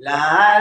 La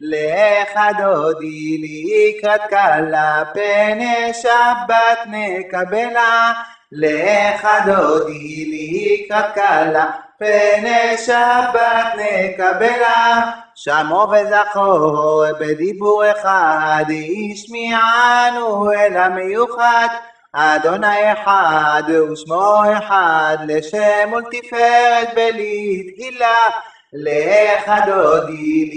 לך דודי לקראת כלה פני שבת נקבלה לך דודי לקראת כלה פני שבת נקבלה שמעו וזכור בדיבור אחד השמיענו אל המיוחד אדוני אחד ושמו אחד לשם ולתפארת ולתהילה לך דודי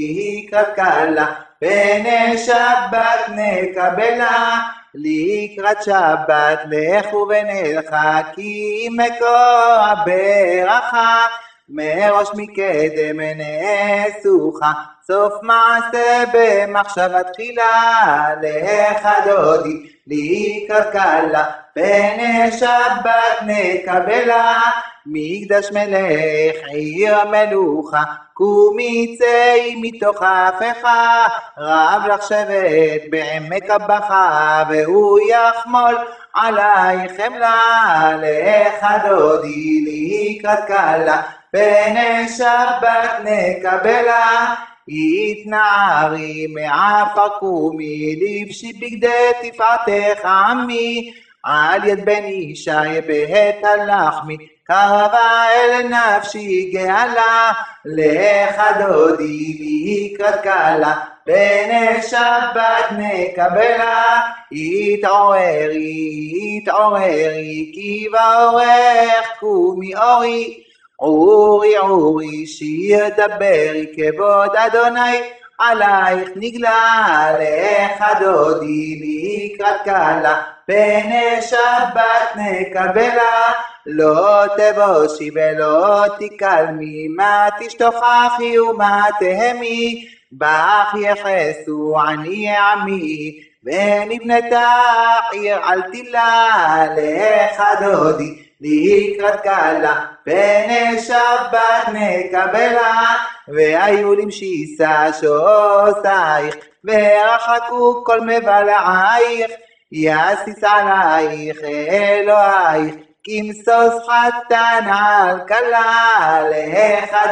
לקראת כלה פני שבת נקבלה. לקראת שבת לכו ונלכה כי מקור הברכה מראש מקדם נאסוך סוף מעשה במחשבה תחילה לך דודי לקראת כלה פני שבת נקבלה מקדש מלך עיר מלוכה קומי צאי מתוך ההפכה רב לך שבט בעמק הבכה והוא יחמול עלייך חמלה לך דודי לקראת כלה פני שבת נקבלה התנערי מעפר קומי לבשי בגדי תפארתך עמי. על יד בן ישי בעת הלחמי קרבה אל נפשי גאלה. לך דודי לקראת כלה פני שבת נקבלה. התעוררי התעוררי כי באורך קומי אורי עורי עורי שיר דברי כבוד אדוני עלייך נגלה לך דודי לקראת כלה פני שבת נקבלה לא תבושי ולא תקלמי מה תשתוכחי ומה תהמי בך יחסו עני עמי ונבנתה עיר על תילה לך דודי לקראת כלה פני שבת נקבלה והיו למשיסה שוסייך ורחקו כל מבלעייך יסיס עלייך אלוהיך כמסוס חתן על כלה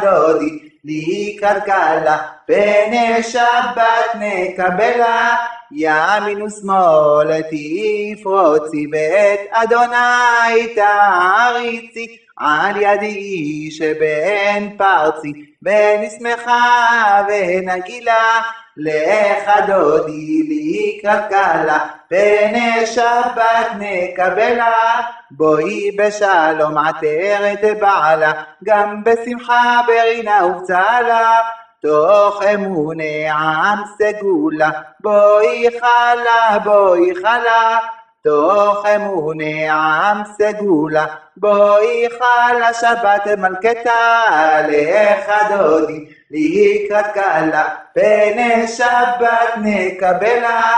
דודי לקראת כלה פני שבת נקבלה ימין ושמאל תפרוצי ואת אדוני תעריצי על ידי שבן פרצי. ונשמחה ונגילה לך דודי לקראת כלה. פני שבת נקבלה בואי בשלום עטרת בעלה. גם בשמחה ברינה ובצלה תוך אמוני עם סגולה. בואי חלה בואי חלה. תוך אמוני עם סגולה. בואי חלה שבת מלכתה לך דודי לקראת כלה פני שבת נקבלה